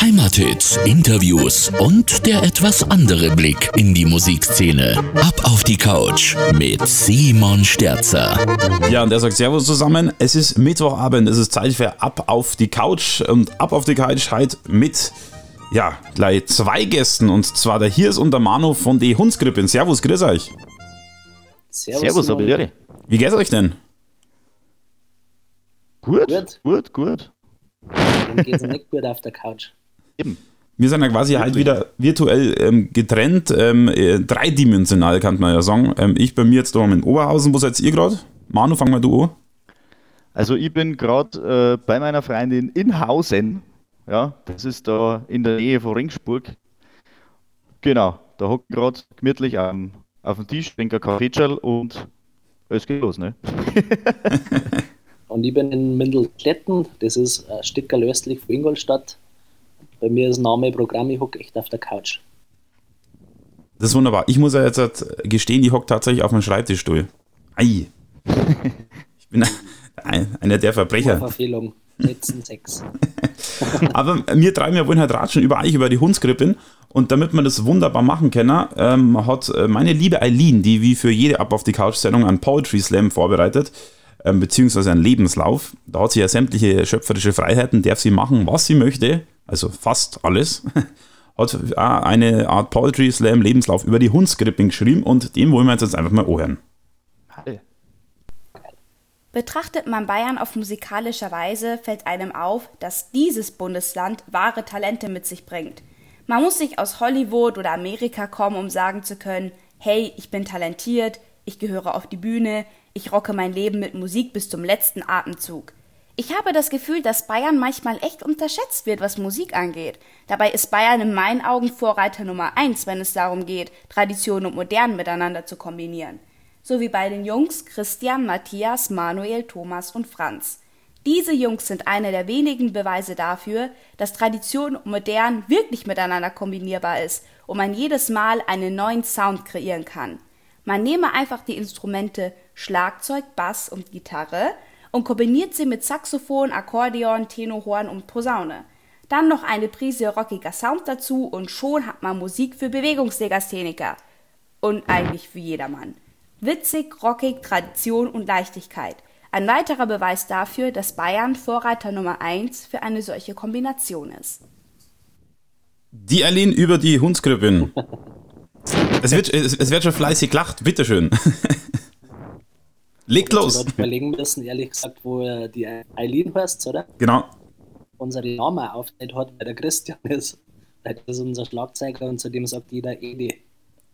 Heimathits, Interviews und der etwas andere Blick in die Musikszene. Ab auf die Couch mit Simon Sterzer. Ja, und er sagt Servus zusammen. Es ist Mittwochabend, es ist Zeit für Ab auf die Couch. Und Ab auf die Couch halt mit, ja, gleich zwei Gästen. Und zwar der Hirs und der Manu von die Hundskrippen. Servus, grüß euch. Servus, Servus aber Wie geht's euch denn? Gut, gut, gut. gut. Dem geht's nicht gut auf der Couch. Eben. Wir sind ja quasi halt wieder virtuell ähm, getrennt, ähm, äh, dreidimensional kann man ja sagen. Ähm, ich bei mir jetzt da in Oberhausen. Wo seid ihr gerade? Manu, fang mal du an. Also ich bin gerade äh, bei meiner Freundin in Hausen. Ja, das ist da in der Nähe von Ringsburg. Genau, da hockt gerade gemütlich am, auf dem Tisch, trinke Kaffee und es geht los, ne? und ich bin in Mindelkletten, das ist ein Stück östlich von Ingolstadt. Bei mir ist Name Programm, ich hocke echt auf der Couch. Das ist wunderbar. Ich muss ja jetzt gestehen, ich hocke tatsächlich auf meinem Schreibtischstuhl. Ei. Ich bin einer der Verbrecher. Verfehlung. Letzten sechs. Aber wir drei, wir wollen halt ratschen über euch, über die Hundskrippen. Und damit man das wunderbar machen können, ähm, hat äh, meine liebe Eileen, die wie für jede Ab auf die Couch-Sendung einen Poetry Slam vorbereitet, ähm, beziehungsweise einen Lebenslauf. Da hat sie ja sämtliche schöpferische Freiheiten, darf sie machen, was sie möchte also fast alles, hat eine Art Poetry Slam Lebenslauf über die Hundskripping geschrieben und den wollen wir jetzt einfach mal anhören. Betrachtet man Bayern auf musikalischer Weise, fällt einem auf, dass dieses Bundesland wahre Talente mit sich bringt. Man muss nicht aus Hollywood oder Amerika kommen, um sagen zu können, hey, ich bin talentiert, ich gehöre auf die Bühne, ich rocke mein Leben mit Musik bis zum letzten Atemzug. Ich habe das Gefühl, dass Bayern manchmal echt unterschätzt wird, was Musik angeht. Dabei ist Bayern in meinen Augen Vorreiter Nummer eins, wenn es darum geht, Tradition und Modern miteinander zu kombinieren. So wie bei den Jungs Christian, Matthias, Manuel, Thomas und Franz. Diese Jungs sind einer der wenigen Beweise dafür, dass Tradition und Modern wirklich miteinander kombinierbar ist und man jedes Mal einen neuen Sound kreieren kann. Man nehme einfach die Instrumente Schlagzeug, Bass und Gitarre und kombiniert sie mit Saxophon, Akkordeon, Tenorhorn und Posaune. Dann noch eine Prise rockiger Sound dazu und schon hat man Musik für Bewegungslegastheniker. Und eigentlich für jedermann. Witzig, rockig, Tradition und Leichtigkeit. Ein weiterer Beweis dafür, dass Bayern Vorreiter Nummer 1 für eine solche Kombination ist. Die Aline über die Hundskrippin. es, wird, es wird schon fleißig gelacht, bitteschön. Legt los! Ich überlegen müssen, ehrlich gesagt, wo die Eileen heißt, oder? Genau. Unsere Namen aufgeteilt hat, weil der Christian ist. Das ist unser Schlagzeuger und zudem sagt jeder Edi.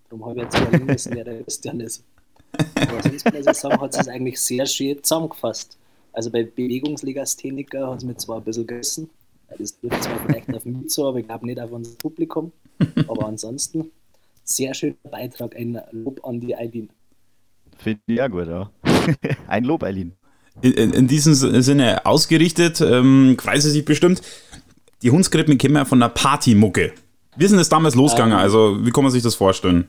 Darum habe ich jetzt überlegen müssen, wer der Christian ist. Aber sonst muss ich sagen, hat es eigentlich sehr schön zusammengefasst. Also bei Bewegungslegastheniker hat es mir zwar ein bisschen gerissen, das trifft zwar vielleicht auf mich zu, aber ich glaube nicht auf unser Publikum. Aber ansonsten sehr schöner Beitrag, ein Lob an die Eileen. Finde ich ja gut, ja. Ein Lob, Eileen. In, in, in, diesem Sinne ausgerichtet, ähm, freut sie sich bestimmt. Die Hundskrippen kennen wir von der Partymucke. Wie ist denn das damals losgegangen? Ähm, also, wie kann man sich das vorstellen?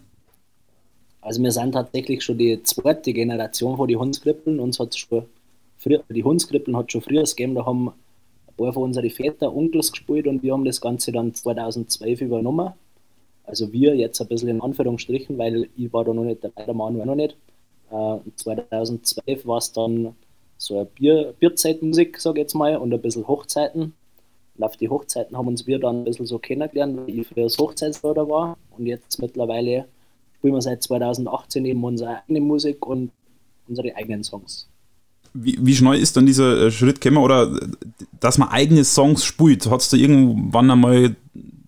Also, wir sind tatsächlich schon die zweite Generation von den Hundskrippeln. Uns hat schon früher, die Hundskrippeln hat schon früher gegeben. Da haben ein paar von unseren Väter, Onkels gespielt und wir haben das Ganze dann 2012 übernommen. Also, wir jetzt ein bisschen in Anführungsstrichen, weil ich war da noch nicht dabei, der Mann war noch nicht. 2012 äh, war es dann so eine Bier, Bierzeitmusik, sage ich jetzt mal, und ein bisschen Hochzeiten. Und auf die Hochzeiten haben uns wir dann ein bisschen so kennengelernt, weil ich früher das Hochzeitsleiter war. Und jetzt mittlerweile spielen wir seit 2018 eben unsere eigene Musik und unsere eigenen Songs. Wie, wie schnell ist dann dieser äh, Schritt gekommen oder dass man eigene Songs spielt? Hat es da irgendwann einmal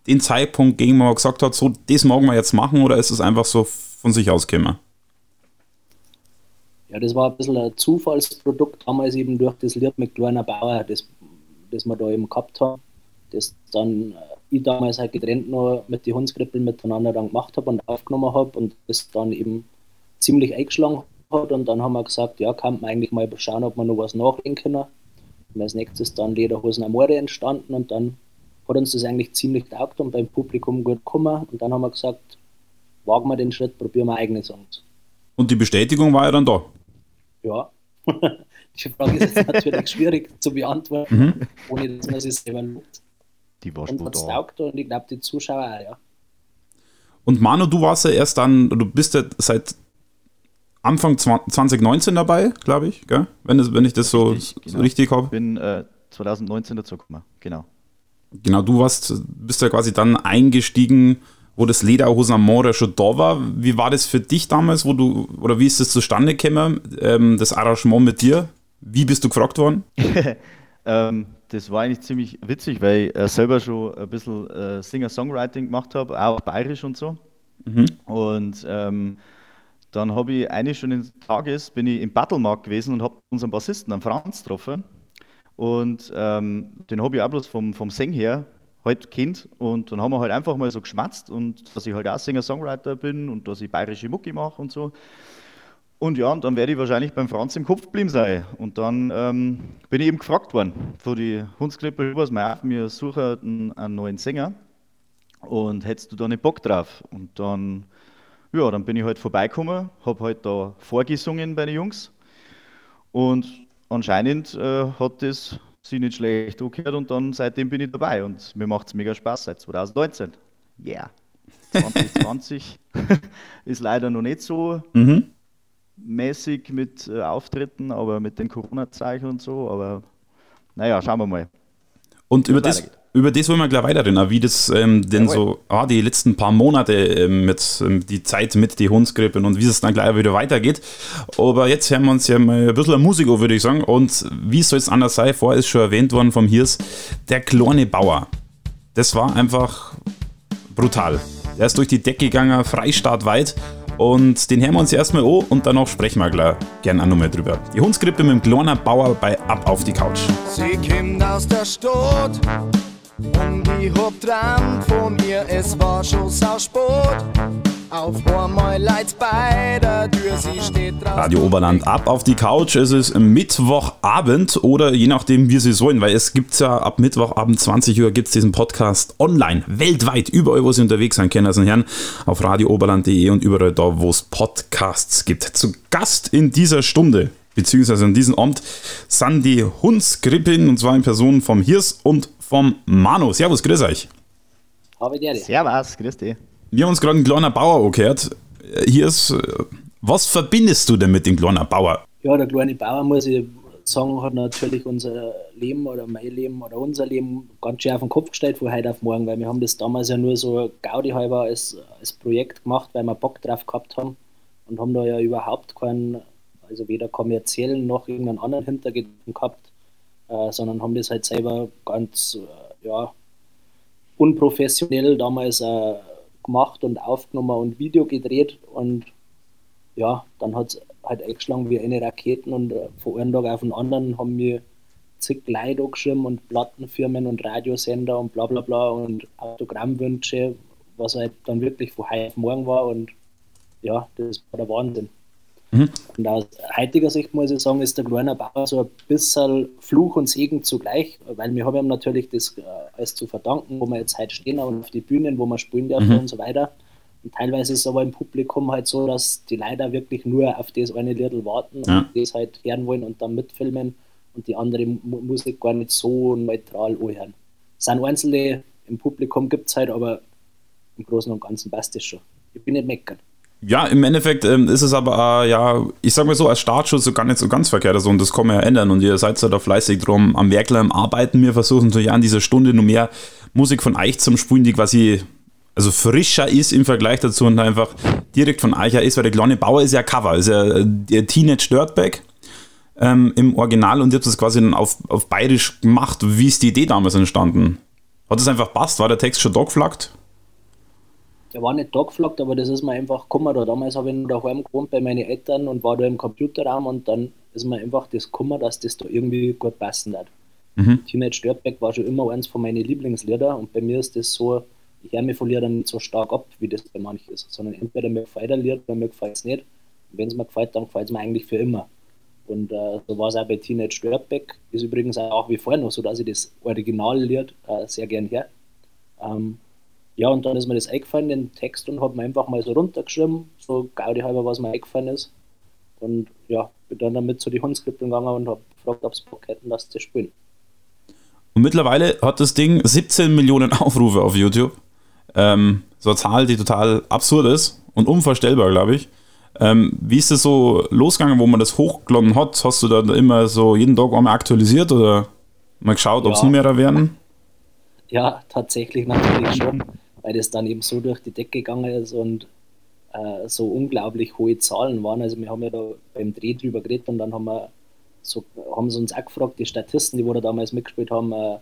den Zeitpunkt gegeben, wo man gesagt hat, so, das mag man jetzt machen oder ist es einfach so von sich aus gekommen? Ja, das war ein bisschen ein Zufallsprodukt damals eben durch das Lied mit Kleiner Bauer, das, das wir da eben gehabt haben. Das dann äh, ich damals halt getrennt noch mit den Hundskrippeln miteinander dann gemacht habe und aufgenommen habe und das dann eben ziemlich eingeschlagen hat. Und dann haben wir gesagt, ja, kann man eigentlich mal schauen, ob wir noch was nachlegen können. Und als nächstes dann Lederhosen Amore entstanden und dann hat uns das eigentlich ziemlich taugt und beim Publikum gut gekommen. Und dann haben wir gesagt, wagen wir den Schritt, probieren wir eigene Songs. Und die Bestätigung war ja dann da? Ja, die Frage ist jetzt natürlich schwierig zu beantworten, mhm. ohne dass man sich selber lobt. Die war Und schon hat's da. taugt und ich glaube, die Zuschauer auch, ja. Und Manu, du warst ja erst dann, du bist ja seit Anfang 2019 dabei, glaube ich, gell? Wenn, das, wenn ich das so, Richtig, so genau. richtig habe. bin äh, 2019 dazugekommen, genau. Genau, du warst, bist ja quasi dann eingestiegen, wo das Lederhosen am Moor schon da war. Wie war das für dich damals, wo du, oder wie ist das zustande gekommen, ähm, das Arrangement mit dir? Wie bist du gefragt worden? Ähm, das war eigentlich ziemlich witzig, weil ich äh, selber schon ein bisschen äh, Singer-Songwriting gemacht habe, auch bayerisch und so. Und ähm, dann habe ich eines schon des Tages, bin ich im Battlemarkt gewesen und habe unseren Bassisten, einen Franz, getroffen. Und ähm, den habe ich auch bloß vom, vom Sing her halt kennt. Und dann haben wir halt einfach mal so geschmatzt und dass ich halt auch Singer-Songwriter bin und dass ich bayerische Mucki mache und so. Und ja, und dann werde ich wahrscheinlich beim Franz im Kopf geblieben sein. Und dann ähm, bin ich eben gefragt worden von die Hundsklippel was mir wir suchen einen, einen neuen Sänger. Und hättest du da nicht Bock drauf? Und dann, ja, dann bin ich halt vorbeigekommen, habe halt da vorgesungen bei den Jungs. Und anscheinend äh, hat das sich nicht schlecht angehört und dann seitdem bin ich dabei und mir macht es mega Spaß seit 2019. Yeah. 2020 ist leider noch nicht so Mhm. mäßig mit äh, Auftritten, aber mit den Corona-Zeichen und so. Aber naja, schauen wir mal. Und über das. Über das wollen wir gleich weiterreden, wie das ähm, denn Jawohl. so, ah, die letzten paar Monate ähm, mit ähm, die Zeit mit die Hundskrippen und wie es dann gleich wieder weitergeht. Aber jetzt hören wir uns ja mal ein bisschen Musik an, würde ich sagen. Und wie soll es anders sein? Vorher ist schon erwähnt worden vom Hirs, der kleine Bauer. Das war einfach brutal. Der ist durch die Decke gegangen, freistaatweit. Und den hören wir uns erstmal an und danach sprechen wir gleich gerne auch nochmal drüber. Die Hundskrippe mit dem kleinen Bauer bei Ab auf die Couch. Sie kommt aus der Stadt und ich hab dran von ihr, es war schon sau spät. Auf einmal bei der Tür, sie steht draußen. Radio Oberland ab auf die Couch. Es ist Mittwochabend oder je nachdem, wie Sie sollen, weil es gibt ja ab Mittwochabend 20 Uhr gibt es diesen Podcast online, weltweit, überall, wo Sie unterwegs sein können, also Herren, auf radiooberland.de und überall da, wo es Podcasts gibt. Zu Gast in dieser Stunde, beziehungsweise in diesem Abend, sind die Hundskrippin und zwar in Person vom Hirs und vom Manu. Servus, grüß euch. Servus, grüß dich. Wir haben uns gerade einen kleinen Bauer angehört. Hier ist, äh, was verbindest du denn mit dem kleinen Bauer? Ja, der kleine Bauer, muss ich sagen, hat natürlich unser Leben oder mein Leben oder unser Leben ganz schön auf den Kopf gestellt von heute auf morgen, weil wir haben das damals ja nur so Gaudi halber als, als Projekt gemacht, weil wir Bock drauf gehabt haben und haben da ja überhaupt keinen, also weder kommerziellen noch irgendeinen anderen Hintergedanken gehabt, äh, sondern haben das halt selber ganz, äh, ja, unprofessionell damals äh, gemacht und aufgenommen und Video gedreht und ja, dann hat es halt eingeschlagen wie eine Raketen und äh, von einem Tag auf den anderen haben wir zig Leute angeschrieben und Plattenfirmen und Radiosender und bla bla bla und Autogrammwünsche, was halt dann wirklich von heute auf morgen war und ja, das war der Wahnsinn. Und aus heutiger Sicht muss ich sagen, ist der kleine Bauer so ein bisschen Fluch und Segen zugleich, weil wir haben ihm natürlich das äh, alles zu verdanken, wo wir jetzt heute stehen und auf die Bühnen, wo wir spielen dürfen und so weiter. Und teilweise ist es aber im Publikum halt so, dass die leider wirklich nur auf das eine Liedl warten Ja. und das halt hören wollen und dann mitfilmen und die andere Mu Musik gar nicht so neutral anhören. Es sind einzelne im Publikum gibt es halt, aber im Großen und Ganzen passt das schon. Ich bin nicht meckern. Ja, im Endeffekt ähm, ist es aber, äh, ja, ich sag mal so, als Startschuss so gar nicht so ganz verkehrt. Also, und das kann man ja ändern. Und ihr seid ja da fleißig drum am Werkler, am Arbeiten. Wir versuchen natürlich an dieser Stunde nur mehr Musik von euch zum Spulen, die quasi also frischer ist im Vergleich dazu und einfach direkt von euch her ist, weil der kleine Bauer ist ja Cover, ist ja äh, der Teenage Dirtbag ähm, im Original und ihr habt das quasi dann auf, auf bayerisch gemacht. Wie ist die Idee damals entstanden? Hat es einfach passt? War der Text schon da geflaggt? Der war nicht da geflaggt, aber das ist mir einfach gekommen. Da damals habe ich noch daheim gewohnt bei meinen Eltern und war da im Computerraum und dann ist mir einfach das gekommen, dass das da irgendwie gut passen hat. Teenage Dirtbag war schon immer eins von meinen Lieblingslieder und bei mir ist das so, ich höre mich von Liedern nicht so stark ab, wie das bei manchen ist, sondern entweder mir gefällt ein Lied oder mir gefällt es nicht. Wenn es mir gefällt, dann gefällt es mir eigentlich für immer. Und äh, so war es auch bei Teenage Dirtbag. Ist übrigens auch wie vor noch so, dass ich das Originallied äh, sehr gern höre. Ähm, ja, und dann ist mir das eingefallen, den Text, und habe mir einfach mal so runtergeschrieben, so Gaudi halber, was mir eingefallen ist. Und ja, bin dann damit zu die Hundskrippeln gegangen und habe gefragt, ob sie Bock hätten, das zu spielen. Und mittlerweile hat das Ding 17 Millionen Aufrufe auf YouTube. Ähm, so eine Zahl, die total absurd ist und unvorstellbar, glaube ich. Ähm, wie ist es so losgegangen, wo man das hochgeladen hat? Hast du da immer so jeden Tag einmal aktualisiert oder mal geschaut, ob es nur mehr werden? Ja, tatsächlich natürlich schon, weil das dann eben so durch die Decke gegangen ist und äh, so unglaublich hohe Zahlen waren. Also wir haben ja da beim Dreh drüber geredet und dann haben wir so, haben sie uns auch gefragt, die Statisten, die wo da damals mitgespielt haben, äh,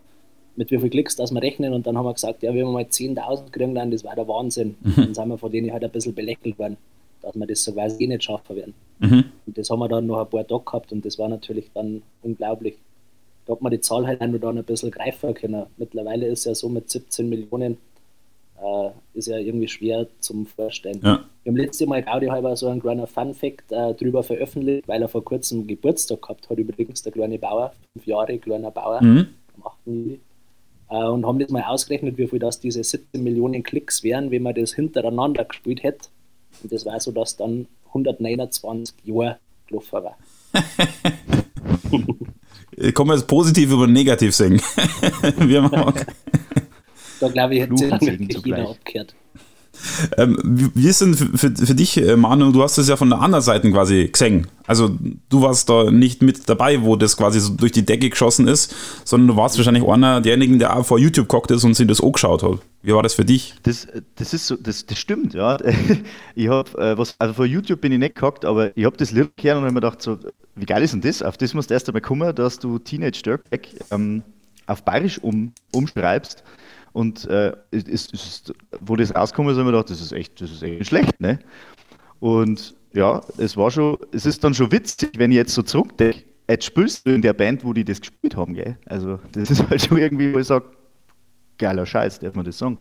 mit wie viel Klicks dass wir rechnen und dann haben wir gesagt, ja, wenn wir mal 10.000 kriegen, dann das war der Wahnsinn. Dann sind wir von denen halt ein bisschen belächelt worden, dass wir das so quasi eh nicht schaffen werden. Mhm. Und das haben wir dann noch ein paar Tage gehabt und das war natürlich dann unglaublich. Da hat man die Zahl halt noch dann ein bisschen greifen können. Mittlerweile ist ja so mit 17 Millionen, äh, ist ja irgendwie schwer zum Vorstellen. Ja. Wir haben letztes Mal Gaudi halber so einen kleinen Fun-Fact äh, drüber veröffentlicht, weil er vor kurzem Geburtstag gehabt hat, übrigens der kleine Bauer, fünf Jahre kleiner Bauer, Mhm. am 8. Juli. Äh, und haben das mal ausgerechnet, wie viel das diese 17 Millionen Klicks wären, wenn man das hintereinander gespielt hätte. Und das war so, dass dann 129 Jahre gelaufen war. Ich kann man jetzt positiv über negativ singen. Man mag. Da glaube ich, hätte sich dann wirklich jeder abgehört. Ähm, wie, ist denn für, für, für dich, äh, Manu, du hast es ja von der anderen Seite quasi gesehen. Also du warst da nicht mit dabei, wo das quasi so durch die Decke geschossen ist, sondern du warst wahrscheinlich einer derjenigen, der auch vor YouTube gehockt ist und sich das angeschaut hat. Wie war das für dich? Das, das ist so, das, das stimmt, ja. Ich habe äh, was, also vor YouTube bin ich nicht gehockt, aber ich habe das Lied gehört und habe mir gedacht, so, wie geil ist denn das? Auf das musst du erst einmal kommen, dass du Teenage Dirtbag ähm, auf Bayerisch um, umschreibst. Und äh, es, ist- wo das rauskommt, habe ich mir gedacht, das ist echt, das ist echt schlecht, ne? Und ja, es war schon, es ist dann schon witzig, wenn ich jetzt so zurückdenke, jetzt spielst du in der Band, wo die das gespielt haben, gell? Also das ist halt schon irgendwie, wo ich sage, geiler Scheiß, darf man das sagen.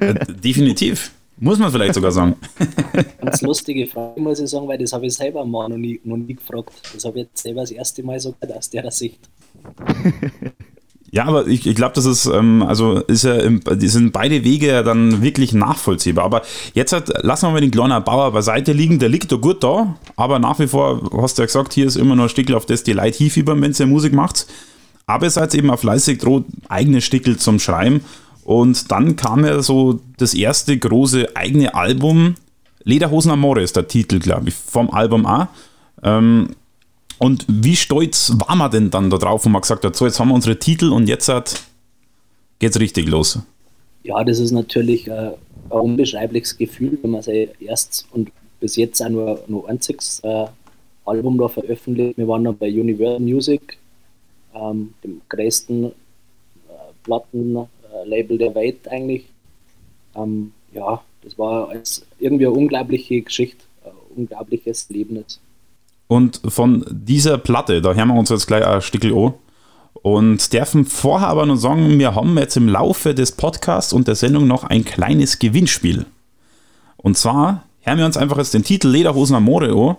Äh, definitiv. Muss man vielleicht sogar sagen. Ganz lustige Frage, muss ich sagen, weil das habe ich selber mal noch nie, noch nie gefragt. Das habe ich jetzt selber das erste Mal so gehört aus der Sicht. Ja, aber ich, ich glaube, das ist, ähm, also ist ja, im, sind beide Wege ja dann wirklich nachvollziehbar. Aber jetzt halt, lassen wir mal den kleinen Bauer beiseite liegen, der liegt da gut da, aber nach wie vor, hast du ja gesagt, hier ist immer noch ein Stickel, auf das die Leute hinfiebern, wenn ihr Musik macht. Aber ihr seid eben auch fleißig droht, eigene Stickel zum Schreiben. Und dann kam ja so das erste große eigene Album, Lederhosen Amore ist der Titel, glaube ich, vom Album auch. Ähm, und wie stolz war man denn dann da drauf, wo man gesagt hat, so jetzt haben wir unsere Titel und jetzt hat, geht's richtig los. Ja, das ist natürlich äh, ein unbeschreibliches Gefühl, wenn man sein erstes und bis jetzt auch nur, nur einziges äh, Album da veröffentlicht. Wir waren dann bei Universal Music, ähm, dem größten äh, Plattenlabel der Welt eigentlich. Ähm, ja, das war als irgendwie eine unglaubliche Geschichte, ein unglaubliches Erlebnis. Und von dieser Platte, da hören wir uns jetzt gleich ein Stickel an. Und dürfen vorher aber noch sagen, wir haben jetzt im Laufe des Podcasts und der Sendung noch ein kleines Gewinnspiel. Und zwar hören wir uns einfach jetzt den Titel Lederhosen Amore an.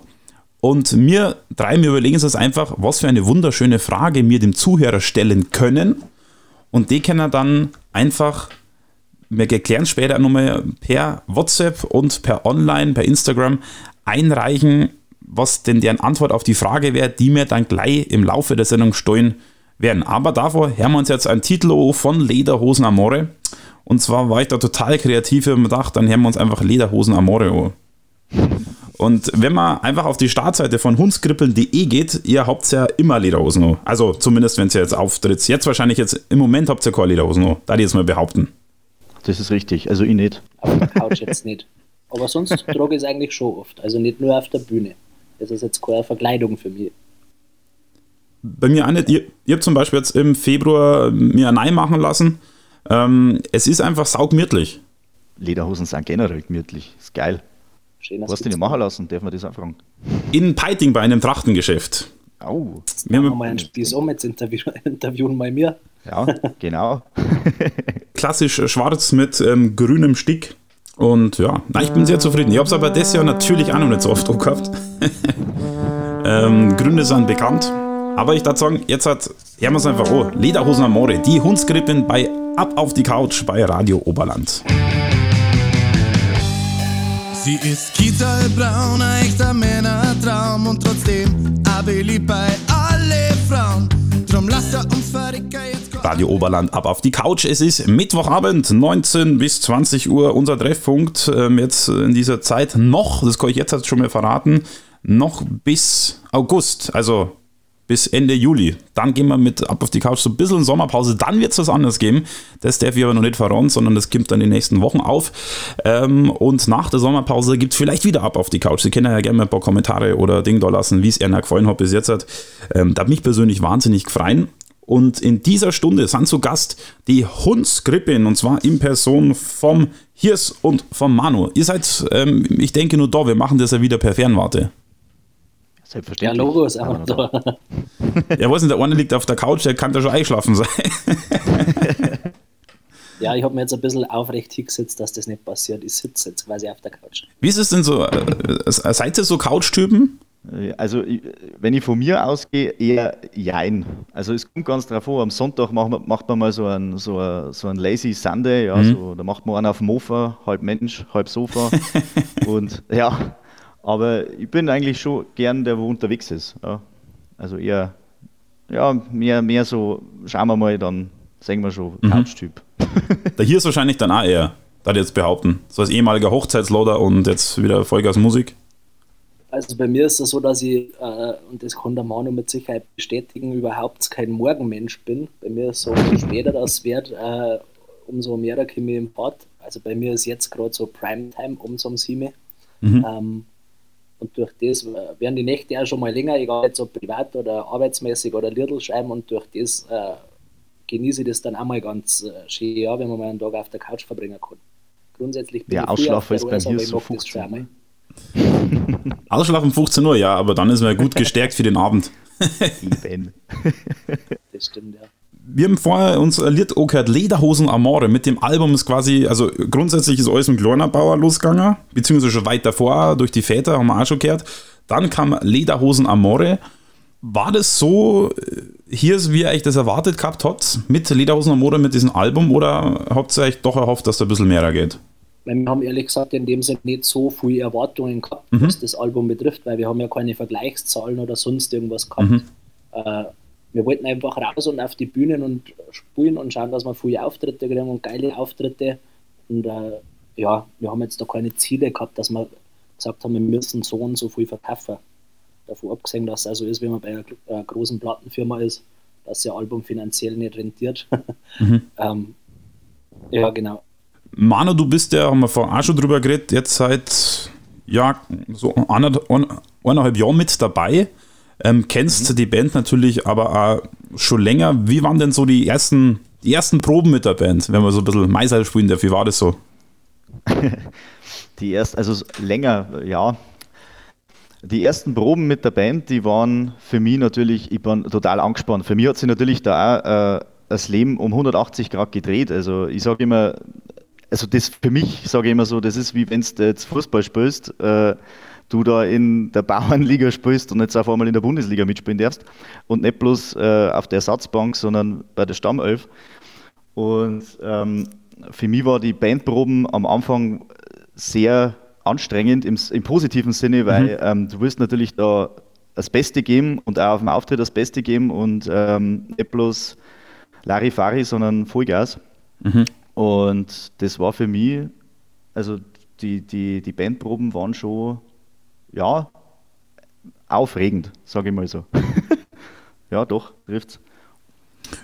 Und wir drei, wir überlegen uns jetzt einfach, was für eine wunderschöne Frage wir dem Zuhörer stellen können. Und die können dann einfach, wir erklären später nochmal per WhatsApp und per Online, per Instagram einreichen, was denn deren Antwort auf die Frage wäre, die wir dann gleich im Laufe der Sendung steuern werden. Aber davor hören wir uns jetzt einen Titel von Lederhosen Amore. Und zwar war ich da total kreativ und gedacht, dann hören wir uns einfach Lederhosen Amore an. Und wenn man einfach auf die Startseite von hundskrippeln.de geht, ihr habt ja immer Lederhosen an. Also zumindest, wenn es jetzt auftritt. Jetzt wahrscheinlich jetzt, im Moment habt ihr keine Lederhosen an. Da die jetzt mal behaupten. Das ist richtig, also ich nicht. Auf der Couch jetzt nicht. Aber sonst trage ich es eigentlich schon oft. Also nicht nur auf der Bühne. Das ist jetzt keine Verkleidung für mich. Bei mir auch nicht. Ihr, ihr habt zum Beispiel jetzt im Februar mir ein Ei machen lassen. Ähm, es ist einfach saugmirtlich. Lederhosen sind generell gemütlich, ist geil. Schön, dass Was denn nicht machen lassen, darf man das auch fragen? In Peiting bei einem Trachtengeschäft. Au, Wir haben mal einen Spieß um, jetzt interview interviewen mal mir. ja, genau. klassisch schwarz mit ähm, grünem Stick. Und ja, na, ich bin sehr zufrieden. Ich habe es aber das Jahr natürlich auch noch nicht so oft gehabt. ähm, Gründe sind bekannt. Aber ich würde sagen, jetzt hat, hören wir es einfach an. Lederhosen Amore, die Hundskrippen bei Ab auf die Couch bei Radio Oberland. Sie ist kieselbraun, ein echter Männertraum und trotzdem aber beliebt bei alle Frauen. Drum lasst er uns verrecken, jetzt kommt Radio Oberland ab auf die Couch. Es ist Mittwochabend, 19 bis 20 Uhr, unser Treffpunkt. Ähm, jetzt in dieser Zeit noch, das kann ich jetzt schon mal verraten, noch bis August, also bis Ende Juli. Dann gehen wir mit ab auf die Couch so ein bisschen Sommerpause. Dann wird es was anderes geben. Das darf ich aber noch nicht verraten, sondern das kommt dann die nächsten Wochen auf. Ähm, und nach der Sommerpause gibt es vielleicht wieder ab auf die Couch. Sie können ja gerne mal ein paar Kommentare oder Ding da lassen, wie es Ihnen gefallen hat bis jetzt. Ähm, da hat mich persönlich wahnsinnig gefreut. Und in dieser Stunde sind zu Gast die Hundskrippin und zwar in Person vom Hirs und vom Manu. Ihr seid, ähm, ich denke nur da, wir machen das ja wieder per Fernwarte. Selbstverständlich. Ja, Logo ist auch da. Ja, weiß nicht, der eine liegt auf der Couch, der kann da schon eingeschlafen sein. Ja, ich habe mir jetzt ein bisschen aufrecht hingesetzt, dass das nicht passiert. Ich sitze jetzt quasi auf der Couch. Wie ist es denn so? Äh, seid ihr so Couch-Typen? Also, ich- wenn ich von mir ausgehe, eher jein. Also, es kommt ganz drauf an. Am Sonntag macht man, macht man mal so einen, so so ein Lazy Sunday. Ja, so, da macht man einen auf dem Mofa, halb Mensch, halb Sofa. Und ja, aber ich bin eigentlich schon gern der, wo unterwegs ist. Ja. Also, eher, ja, mehr, mehr so, schauen wir mal, dann sagen wir schon, Couch-Typ. Der hier ist wahrscheinlich dann auch eher, da jetzt behaupten. So als ehemaliger Hochzeitsloder und jetzt wieder Vollgas Musik. Also bei mir ist es so, dass ich, äh, und das kann der Manu mit Sicherheit bestätigen, überhaupt kein Morgenmensch bin. Bei mir ist so, je später das wird, äh, umso mehr da komme ich im Bad. Also bei mir ist jetzt gerade so Primetime um so um 7. Ähm, und durch das äh, werden die Nächte auch schon mal länger, egal jetzt ob privat oder arbeitsmäßig oder Lidl schreiben und durch das äh, genieße ich das dann auch mal ganz äh, schön, ja, wenn man mal einen Tag auf der Couch verbringen kann. Grundsätzlich bin Ja, ich Ausschlafen ist bei mir so mag das 15 Ausschlafen um 15 Uhr, ja, aber dann ist man gut gestärkt für den Abend. Eben. Das stimmt, ja. Wir haben vorher uns ein Lied angehört, Lederhosen Amore. Mit dem Album ist quasi, also grundsätzlich ist alles mit kleiner Bauer losgegangen, beziehungsweise schon weit davor, durch die Väter, haben wir auch schon gehört. Dann kam Lederhosen Amore. War das so, äh, hier ist, wie ihr euch das erwartet gehabt habt, mit Lederhosen Amore, mit diesem Album, oder habt ihr euch doch erhofft, dass da ein bisschen mehr geht? Weil wir haben ehrlich gesagt in dem Sinne nicht so viele Erwartungen gehabt, was das Album betrifft, weil wir haben ja keine Vergleichszahlen oder sonst irgendwas gehabt. Äh, wir wollten einfach raus und auf die Bühnen und spielen und schauen, dass wir viele Auftritte kriegen und geile Auftritte. Und äh, ja, wir haben jetzt da keine Ziele gehabt, dass wir gesagt haben, wir müssen so und so viel verkaufen. Davon abgesehen, dass es also ist, wenn man bei einer, einer großen Plattenfirma ist, dass ihr Album finanziell nicht rentiert. ähm, ja, genau. Manu, du bist ja, haben wir vorhin auch schon drüber geredet, jetzt seit ja, so anderthalb, eineinhalb Jahren mit dabei. Ähm, kennst die Band natürlich aber auch schon länger. Wie waren denn so die ersten, die ersten Proben mit der Band, wenn man so ein bisschen Meiser spielen darf? Wie war das so? Die erst, also länger, ja. Die ersten Proben mit der Band, die waren für mich natürlich, ich bin total angespannt. Für mich hat sich natürlich da auch äh, das Leben um 180 Grad gedreht. Also ich sage immer, also das für mich sage ich immer so, das ist wie wenn du jetzt Fußball spielst, äh, du da in der Bauernliga spielst und jetzt auf einmal in der Bundesliga mitspielen darfst und nicht bloß äh, auf der Ersatzbank, sondern bei der Stammelf. Und ähm, für mich war die Bandproben am Anfang sehr anstrengend im, im positiven Sinne, weil ähm, du willst natürlich da das Beste geben und auch auf dem Auftritt das Beste geben und ähm, nicht bloß Larifari, sondern Vollgas. Und das war für mich, also die, die, die Bandproben waren schon, ja, aufregend, sage ich mal so. ja, doch, trifft's.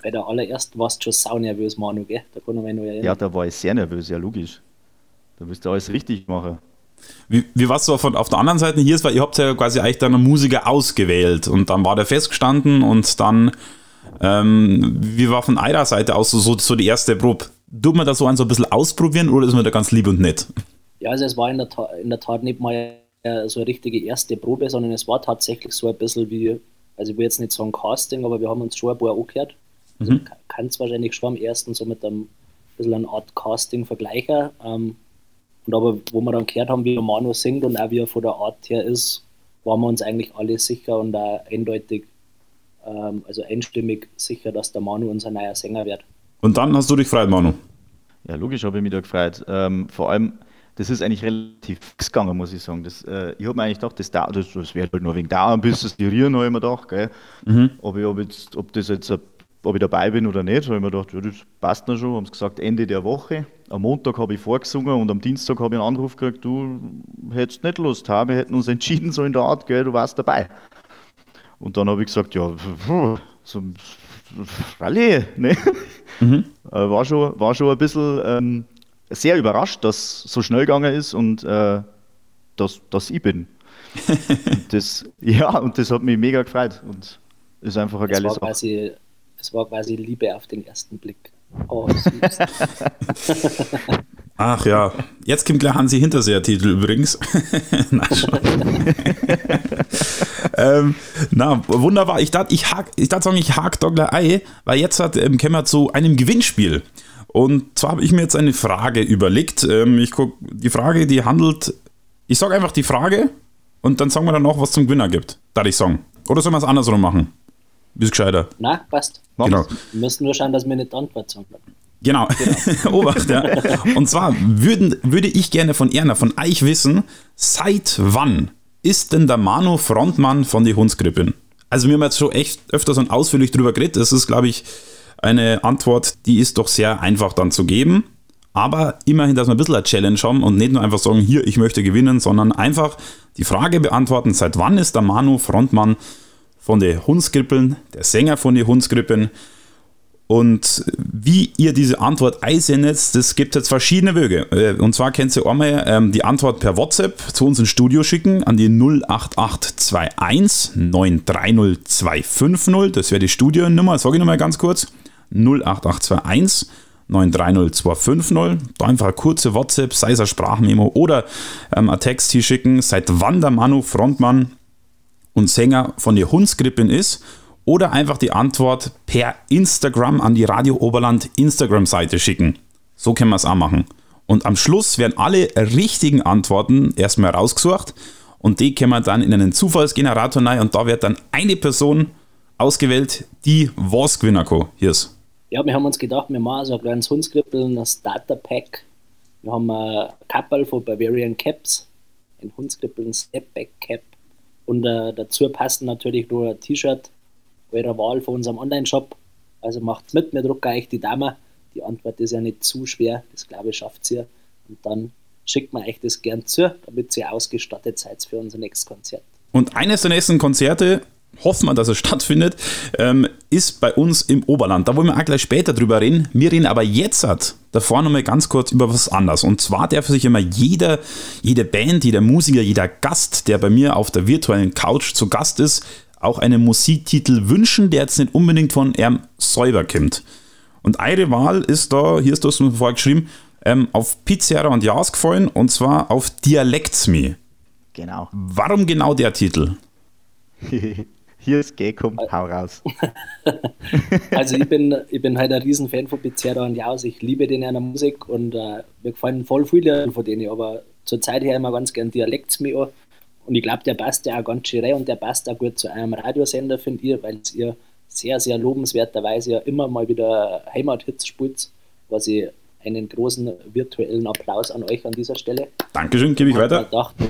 Bei der allerersten warst du schon saunervös, Manu, gell? Da kann mich noch erinnern. Ja, da war ich sehr nervös, ja, logisch. Da willst du alles richtig machen. Wie, wie war es so von, auf der anderen Seite hier? Ist, weil ihr habt ja quasi eigentlich dann einen Musiker ausgewählt und dann war der festgestanden und dann, ähm, wie war von eurer Seite aus so, so, so die erste Probe? Tut man das so ein so ein bisschen ausprobieren oder ist man da ganz lieb und nett? Ja, also es war in der, Ta in der Tat nicht mal äh, so eine richtige erste Probe, sondern es war tatsächlich so ein bisschen wie, also ich will jetzt nicht sagen Casting, aber wir haben uns schon ein paar angehört. Also man kann es wahrscheinlich schon am ersten so mit einem bisschen eine Art Casting vergleichen. Ähm, und aber wo wir dann gehört haben, wie der Manu singt und auch wie er von der Art her ist, waren wir uns eigentlich alle sicher und auch eindeutig, ähm, also einstimmig sicher, dass der Manu unser neuer Sänger wird. Und dann hast du dich gefreut, Manu. Ja, logisch habe ich mich da gefreut. Ähm, vor allem, das ist eigentlich relativ fix gegangen, muss ich sagen. Das, äh, ich habe mir eigentlich gedacht, das, das, das wird halt nur wegen dauern, bis es die Rieren, habe ich mir gedacht. Gell? Ob, ich, ob, jetzt, ob das jetzt ob ich dabei bin oder nicht. Habe ich mir gedacht, ja, das passt noch schon. Haben sie gesagt, Ende der Woche. Am Montag habe ich vorgesungen und am Dienstag habe ich einen Anruf gekriegt, du hättest nicht Lust haben, wir hätten uns entschieden, so in der Art, gell, du warst dabei. Und dann habe ich gesagt, ja, so, Rallye, ne? Mhm. Äh, war, schon, war schon ein bisschen ähm, sehr überrascht, dass es so schnell gegangen ist und äh, dass, dass ich bin. das, ja, und das hat mich mega gefreut und ist einfach eine geile Sache. Quasi, es war quasi Liebe auf den ersten Blick. Oh, Ach ja, jetzt kommt gleich Hansi Hinterseher-Titel übrigens. na, ähm, na, wunderbar. Ich dachte, ich, hak, ich dachte sagen, ich hake gleich ein, weil jetzt hat, ähm, kommen wir zu einem Gewinnspiel. Und zwar habe ich mir jetzt eine Frage überlegt. Ähm, ich guck, die Frage, die handelt, ich sage einfach die Frage und dann sagen wir dann noch, was zum Gewinner gibt. Darf ich sagen. Oder sollen wir es andersrum machen? Ist gescheiter. Na, passt. Genau. Wir müssen nur schauen, dass wir nicht Antwort sagen. Genau, genau. Obacht, ja. Und zwar würden, würde ich gerne von Erna, von euch wissen, seit wann ist denn der Manu Frontmann von die Hundskrippen? Also wir haben jetzt schon echt öfters und ausführlich drüber geredet. Das ist, glaube ich, eine Antwort, die ist doch sehr einfach dann zu geben. Aber immerhin, dass wir ein bisschen eine Challenge haben und nicht nur einfach sagen, hier, ich möchte gewinnen, sondern einfach die Frage beantworten, seit wann ist der Manu Frontmann von den Hundskrippeln, der Sänger von den Hundskrippen. Und wie ihr diese Antwort einsendet, das gibt jetzt verschiedene Wege. Äh, und zwar könnt ihr einmal ähm, die Antwort per WhatsApp zu uns ins Studio schicken an die 08821 930 250. Das wäre die Studionummer, sage ich nochmal ganz kurz. 08821 930 250. Da einfach eine kurze WhatsApp, sei es ein Sprachmemo oder ähm, ein Text hier schicken, seit wann der Manu Frontmann und Sänger von der Hundskrippen ist oder einfach die Antwort per Instagram an die Radio Oberland Instagram-Seite schicken. So können wir es auch machen. Und am Schluss werden alle richtigen Antworten erstmal rausgesucht und die können wir dann in einen Zufallsgenerator rein und da wird dann eine Person ausgewählt, die was gewinnen kann. Hier ist. Ja, wir haben uns gedacht, wir machen so ein kleines Hundskrippel, ein Starter-Pack. Wir haben ein Kappel von Bavarian Caps, ein Hundskrippel, ein Stepback-Cap und äh, dazu passen natürlich nur ein T-Shirt eurer Wahl von unserem Online-Shop. Also macht's mit, wir drucken euch die Dame. Die Antwort ist ja nicht zu schwer, das glaube ich schafft ihr. Und dann schickt man euch das gern zu, damit ihr ausgestattet seid für unser nächstes Konzert. Und eines der nächsten Konzerte hoffen wir, dass es stattfindet, ähm, ist bei uns im Oberland. Da wollen wir auch gleich später drüber reden. Wir reden aber jetzt hat, davor nochmal ganz kurz über was anderes. Und zwar darf sich immer jeder, jede Band, jeder Musiker, jeder Gast, der bei mir auf der virtuellen Couch zu Gast ist, auch einen Musiktitel wünschen, der jetzt nicht unbedingt von ihm selber kommt. Und eure Wahl ist da, hier ist das vorher geschrieben, ähm, auf Pizzeria und Jas gefallen und zwar auf Dialects Me. Genau. Warum genau der Titel? Hier ist Gekum, hau raus. also ich bin, ich bin halt ein Riesenfan von Pizzeria und Jaus. Ich liebe den in der Musik und äh, mir gefallen voll viele von denen, aber zur Zeit her immer ganz gern Dialekt mir an. Und ich glaube, der passt ja auch ganz schön rein und der passt auch gut zu einem Radiosender, finde ich, weil es ihr sehr, sehr lobenswerterweise ja immer mal wieder Heimathits spielt, was ich einen großen virtuellen Applaus an euch an dieser Stelle. Dankeschön, gebe ich weiter. Ich dachte,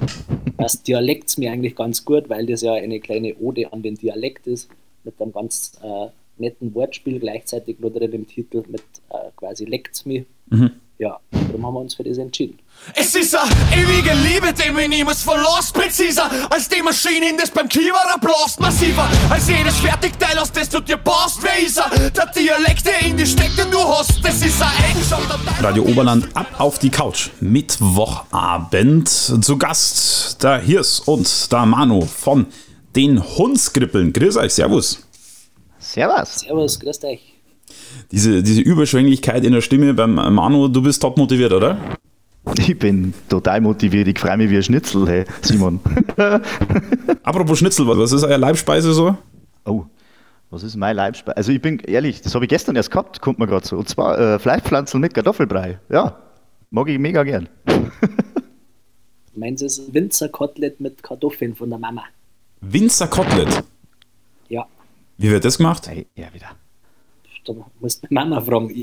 das Dialekt mir eigentlich ganz gut, weil das ja eine kleine Ode an den Dialekt ist, mit einem ganz äh, netten Wortspiel gleichzeitig nur drin im Titel mit äh, quasi Leckt's mir. Mhm. Ja, darum haben wir uns für das entschieden. Es ist eine ewige Liebe, die mich niemals verlost. Präziser als die Maschine, in das beim Kiewerer blast. Massiver als jedes Fertigteil, aus das du dir baust. Wer ist er? Der Dialekt, der in dir steckt, den du hast. Das ist eine Eigenschaft. Radio Oberland ab auf die Couch. Mittwochabend. Zu Gast der Hirs und der Manu von den Hundskrippeln. Grüß euch, Servus. Servus. Servus, grüß euch. Diese, diese Überschwänglichkeit in der Stimme beim Manu, du bist top motiviert, oder? Ich bin total motiviert, ich freue mich wie ein Schnitzel, hey, Simon. Apropos Schnitzel, was ist euer Leibspeise so? Oh, was ist mein Leibspeise? Also ich bin ehrlich, das habe ich gestern erst gehabt, kommt mir gerade so. Und zwar äh, Fleischpflanzen mit Kartoffelbrei. Ja, mag ich mega gern. Meins ist Winzerkotelett mit Kartoffeln von der Mama. Winzerkotelett? Ja. Wie wird das gemacht? Ja, wieder da musst du Mama fragen.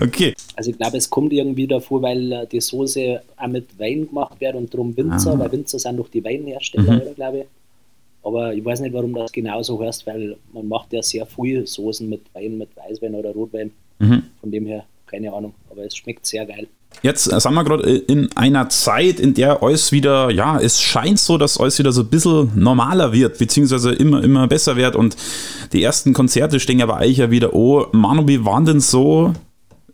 okay. Also ich glaube, es kommt irgendwie davor, weil äh, die Soße auch mit Wein gemacht wird und darum Winzer, ah. weil Winzer sind doch die Weinhersteller, mhm. glaube ich. Aber ich weiß nicht, warum das genau so heißt, weil man macht ja sehr viel Soßen mit Wein, mit Weißwein oder Rotwein. Mhm. Von dem her, keine Ahnung. Aber es schmeckt sehr geil. Jetzt äh, sind wir gerade in einer Zeit, in der alles wieder, ja, es scheint so, dass alles wieder so ein bisschen normaler wird, beziehungsweise immer, immer besser wird und die ersten Konzerte stehen ja bei euch ja wieder oh, Manu, wie waren denn so,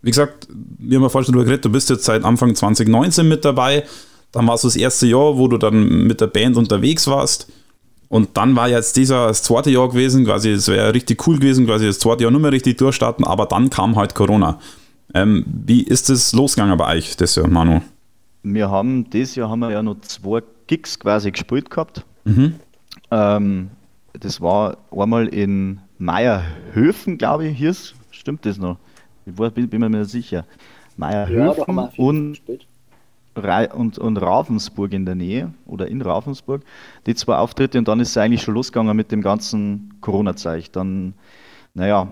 wie gesagt, wir haben ja vorhin schon drüber geredet, du bist jetzt seit Anfang 2019 mit dabei, dann war es das erste Jahr, wo du dann mit der Band unterwegs warst und dann war jetzt dieser das zweite Jahr gewesen, quasi, es wäre richtig cool gewesen, quasi das zweite Jahr nur mehr richtig durchstarten, aber dann kam halt Corona. Ähm, wie ist es losgegangen bei euch, das Jahr, Manu? Wir haben, dieses Jahr haben wir ja noch zwei Gigs quasi gespielt gehabt. Mhm. Ähm, das war einmal in Meierhöfen, glaube ich, hier ist, stimmt das noch? Ich war, bin, bin mir nicht sicher. Meierhöfen ja, und, und, und Ravensburg in der Nähe oder in Ravensburg. Die zwei Auftritte und dann ist es eigentlich schon losgegangen mit dem ganzen Corona-Zeug. Dann, naja,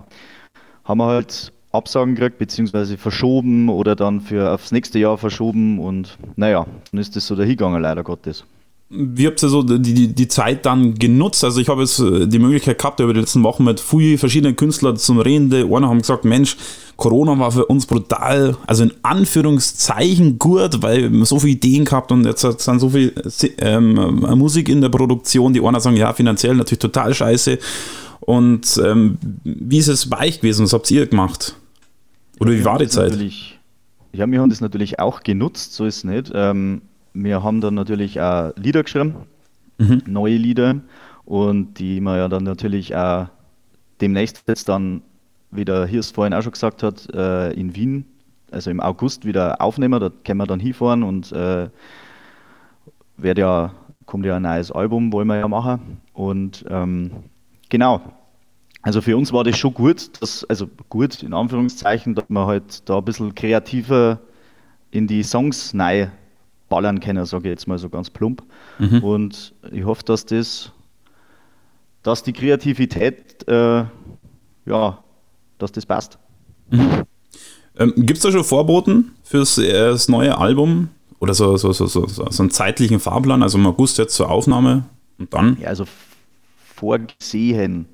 haben wir halt Absagen gekriegt, beziehungsweise verschoben oder dann für aufs nächste Jahr verschoben und naja, dann ist das so dahingegangen, leider Gottes. Wie habt ihr so die, die, die Zeit dann genutzt? Also ich habe jetzt äh, die Möglichkeit gehabt, über die letzten Wochen mit vielen verschiedenen Künstlern zum Reden. Die einen haben gesagt, Mensch, Corona war für uns brutal, also in Anführungszeichen gut, weil wir so viele Ideen gehabt und jetzt sind so viel ähm, Musik in der Produktion. Die einen sagen, ja, finanziell natürlich total scheiße. Und ähm, wie ist es bei euch gewesen? Was habt ihr gemacht? Oder wie war die Zeit? Ja, wir haben das natürlich auch genutzt, so ist es nicht. Ähm, wir haben dann natürlich auch Lieder geschrieben, mhm. neue Lieder und die man ja dann natürlich auch demnächst jetzt dann, wie der Hirst vorhin auch schon gesagt hat, äh, in Wien, also im August wieder aufnehmen. Da können wir dann hinfahren und äh, wird ja, kommt ja ein neues Album, wollen wir ja machen. Und ähm, genau, also für uns war das schon gut, dass, also gut in Anführungszeichen, dass wir halt da ein bisschen kreativer in die Songs neu ballern können, sage ich jetzt mal so ganz plump. Mhm. Und ich hoffe, dass das, dass die Kreativität, äh, ja, dass das passt. Mhm. Ähm, Gibt es da schon Vorboten fürs äh, das neue Album? Oder so, so, so, so, so einen zeitlichen Fahrplan, also im August jetzt zur Aufnahme und dann? Ja, also vorgesehen.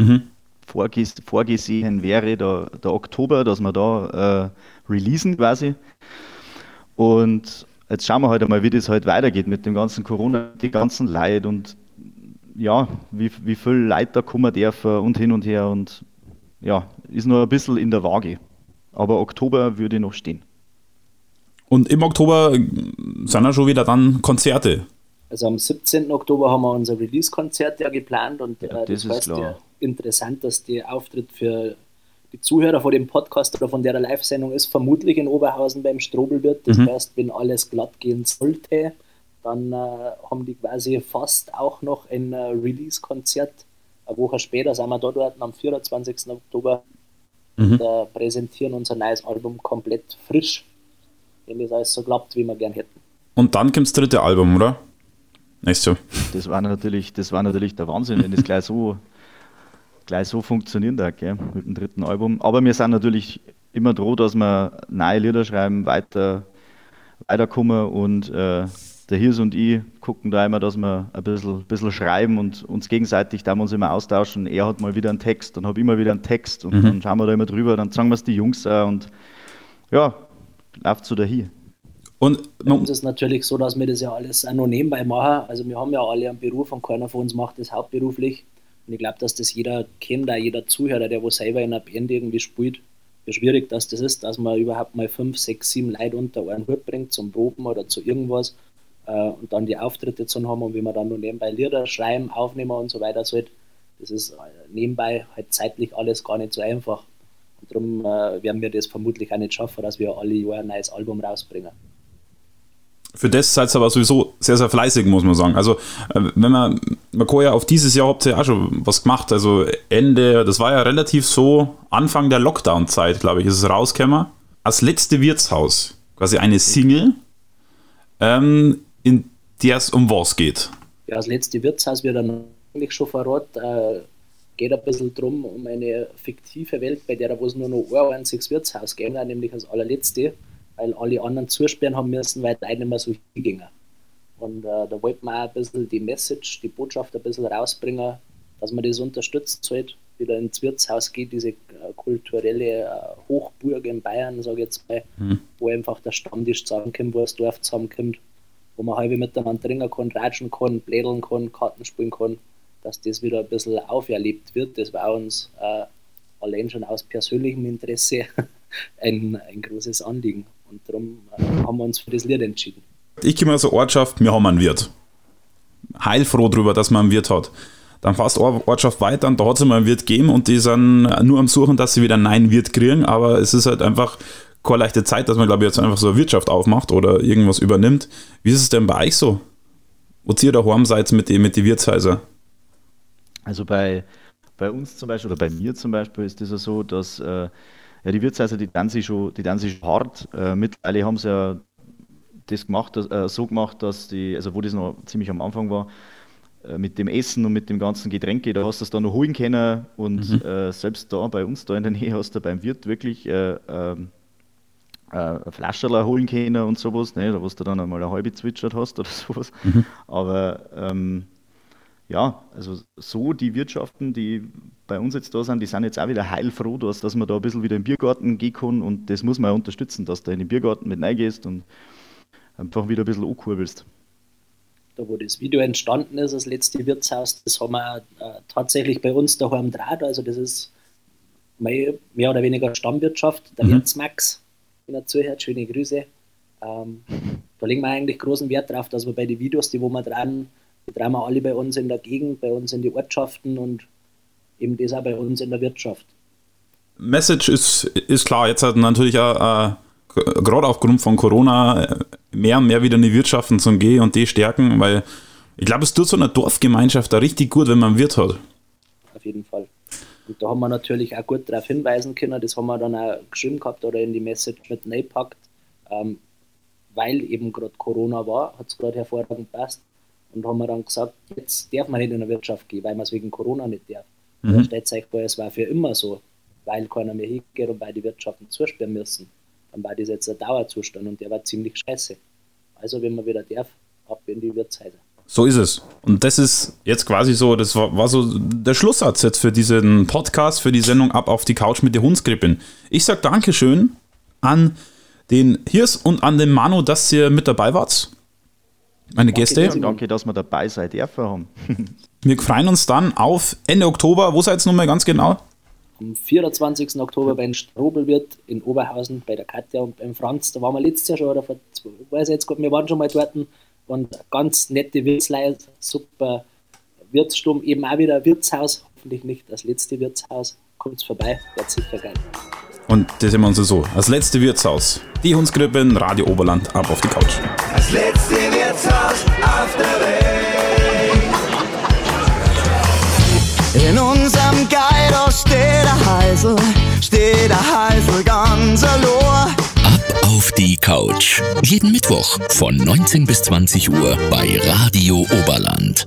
Mhm. Vorges vorgesehen wäre der, der Oktober, dass wir da äh, releasen quasi. Und jetzt schauen wir halt einmal, wie das halt weitergeht mit dem ganzen Corona, die ganzen Leid und ja, wie, wie viel Leid da kommen dürfen und hin und her und ja, ist nur ein bisschen in der Waage. Aber Oktober würde noch stehen. Und im Oktober sind ja schon wieder dann Konzerte. Also am 17. Oktober haben wir unser Release-Konzert ja geplant und ja, äh, das, das heißt ja interessant, dass der Auftritt für die Zuhörer von dem Podcast oder von der Live-Sendung ist vermutlich in Oberhausen beim Strobelwirt. Das mhm. heißt, wenn alles glatt gehen sollte, dann äh, haben die quasi fast auch noch ein äh, Release-Konzert. Eine Woche später sind wir dort, dort am 24. Oktober mhm. und äh, präsentieren unser neues Album komplett frisch, wenn das alles so klappt, wie wir gern hätten. Und dann kommt das dritte Album, oder? Nicht so. Das war natürlich, das war natürlich der Wahnsinn, wenn das gleich so, gleich so funktionieren darf, gell, mit dem dritten Album. Aber wir sind natürlich immer droh, dass wir neue Lieder schreiben, weiter, weiterkommen und äh, der Hirs und ich gucken da immer, dass wir ein bisschen, bisschen schreiben und uns gegenseitig da uns immer austauschen. Er hat mal wieder einen Text, dann habe ich immer wieder einen Text und mhm. dann schauen wir da immer drüber, dann sagen wir es die Jungs auch und ja, läuft so dahin. Und Bei uns ist natürlich so, dass wir das ja alles auch noch nebenbei machen. Also wir haben ja alle einen Beruf und keiner von uns macht das hauptberuflich. Und ich glaube, dass das jeder kennt, auch jeder Zuhörer, der wo selber in einer Band irgendwie spielt, wie schwierig dass das ist, dass man überhaupt mal fünf, sechs, sieben Leute unter einen Hut bringt zum Proben oder zu irgendwas äh, und dann die Auftritte zu haben und wie man dann nur nebenbei Lieder schreiben, aufnehmen und so weiter sollte. Das ist äh, nebenbei halt zeitlich alles gar nicht so einfach. Und darum äh, werden wir das vermutlich auch nicht schaffen, dass wir alle Jahre ein neues Album rausbringen für das seid ihr aber sowieso sehr, sehr fleißig, muss man sagen. Also, äh, wenn man, ja auf dieses Jahr habt ihr auch schon was gemacht. Also, Ende, das war ja relativ so Anfang der Lockdown-Zeit, glaube ich, ist es rausgekommen. Als letzte Wirtshaus, quasi eine Single, ähm, in der es um was geht. Ja, das letzte Wirtshaus wird dann eigentlich schon verraten. Äh, geht ein bisschen drum um eine fiktive Welt, bei der es nur noch ein einziges Wirtshaus geben, nämlich das allerletzte weil alle anderen zusperren haben müssen, weil die nicht mehr so hingingen. Und äh, da wollten wir auch ein bisschen die Message, die Botschaft ein bisschen rausbringen, dass man das unterstützt sollte. Wieder ins Wirtshaus geht, diese äh, kulturelle äh, Hochburg in Bayern, sage ich jetzt mal, mhm. wo einfach der Stammtisch zusammenkommt, wo das Dorf zusammenkommt, wo man halb miteinander trinken kann, ratschen kann, blädeln kann, Karten spielen kann, dass das wieder ein bisschen auferlebt wird. Das war uns äh, allein schon aus persönlichem Interesse ein, ein großes Anliegen. Und darum äh, haben wir uns für das Lied entschieden. Ich komme aus der Ortschaft, wir haben einen Wirt. Heilfroh darüber, dass man einen Wirt hat. Dann fast eine Ortschaft weiter und da hat es mal einen Wirt gegeben und die sind nur am Suchen, dass sie wieder einen neuen Wirt kriegen, aber es ist halt einfach keine leichte Zeit, dass man, glaube ich, jetzt einfach so eine Wirtschaft aufmacht oder irgendwas übernimmt. Wie ist es denn bei euch so? Wo ihr daheim seid mit den mit die Wirtshäuser? Also bei, bei uns zum Beispiel oder bei mir zum Beispiel ist es ja so, dass äh, ja, die Wirtshäuser, die dann sich schon, die dann sich schon hart. Äh, mittlerweile haben sie ja das gemacht, äh, so gemacht, dass die, also wo das noch ziemlich am Anfang war, äh, mit dem Essen und mit dem ganzen Getränke, da hast du es dann noch holen können und mhm. äh, selbst da bei uns da in der Nähe hast du beim Wirt wirklich äh, ähm, äh, Flascherler holen können und sowas, ne, da wo du dann einmal eine halbe zwitschert hast oder sowas. Mhm. Aber ähm, ja, also so die Wirtschaften, die bei uns jetzt da sind, die sind jetzt auch wieder heilfroh, dass, dass man da ein bisschen wieder im Biergarten gehen kann und das muss man ja unterstützen, dass du in den Biergarten mit reingehst und einfach wieder ein bisschen ankurbelst. Da wo das Video entstanden ist, das letzte Wirtshaus, das haben wir äh, tatsächlich bei uns daheim draht, also das ist mehr oder weniger Stammwirtschaft, der mhm. Wirtsmax, wenn er zuhört, schöne Grüße. Ähm, da legen wir eigentlich großen Wert drauf, dass wir bei den Videos, die wo wir dran die wir alle bei uns in der Gegend, bei uns in die Ortschaften und eben das auch bei uns in der Wirtschaft. Message ist, ist klar, jetzt hat natürlich auch, äh, gerade aufgrund von Corona äh, mehr und mehr wieder in die Wirtschaften zum G und D stärken, weil ich glaube, es tut so einer Dorfgemeinschaft da richtig gut, wenn man einen Wirt hat. Auf jeden Fall. Und da haben wir natürlich auch gut darauf hinweisen können, das haben wir dann auch geschrieben gehabt oder in die Message mit reingepackt, ähm, weil eben gerade Corona war, hat es gerade hervorragend passt. Und haben wir dann gesagt, jetzt darf man nicht in der Wirtschaft gehen, weil man es wegen Corona nicht darf. Mhm. Da stellt sich vor, es war für immer so, weil keiner mehr hingeht und weil die Wirtschaften zusperren müssen. Dann war das jetzt ein Dauerzustand und der war ziemlich scheiße. Also, wenn man wieder darf, ab in die Wirtshäuser. So ist es. Und das ist jetzt quasi so, das war, war, so der Schlusssatz jetzt für diesen Podcast, für die Sendung Ab auf die Couch mit der Hundskrippin. Ich sage Dankeschön an den Hirs und an den Manu, dass ihr mit dabei wart. Meine Gäste. Danke, danke, dass wir dabei seid dürfen haben. wir freuen uns dann auf Ende Oktober. Wo seid ihr nochmal ganz genau? Am 24. Oktober beim Strobelwirt in Oberhausen bei der Katja und beim Franz. Da waren wir letztes Jahr schon, oder vor zwei, weiß ich jetzt gerade, wir waren schon mal dort und ganz nette Wirtsleute, super Wirtssturm, eben auch wieder ein Wirtshaus, hoffentlich nicht das letzte Wirtshaus. Kommt vorbei, wird sicher geil. Und das sehen wir uns so. Das letzte Wirtshaus. Die Hundskrippen, Radio Oberland, ab auf die Couch. Das letzte Wirtshaus. In unserem Geider steht der Heisel, steht der Heisel ganz allein. Ab auf die Couch. Jeden Mittwoch von 19 bis 20 Uhr bei Radio Oberland.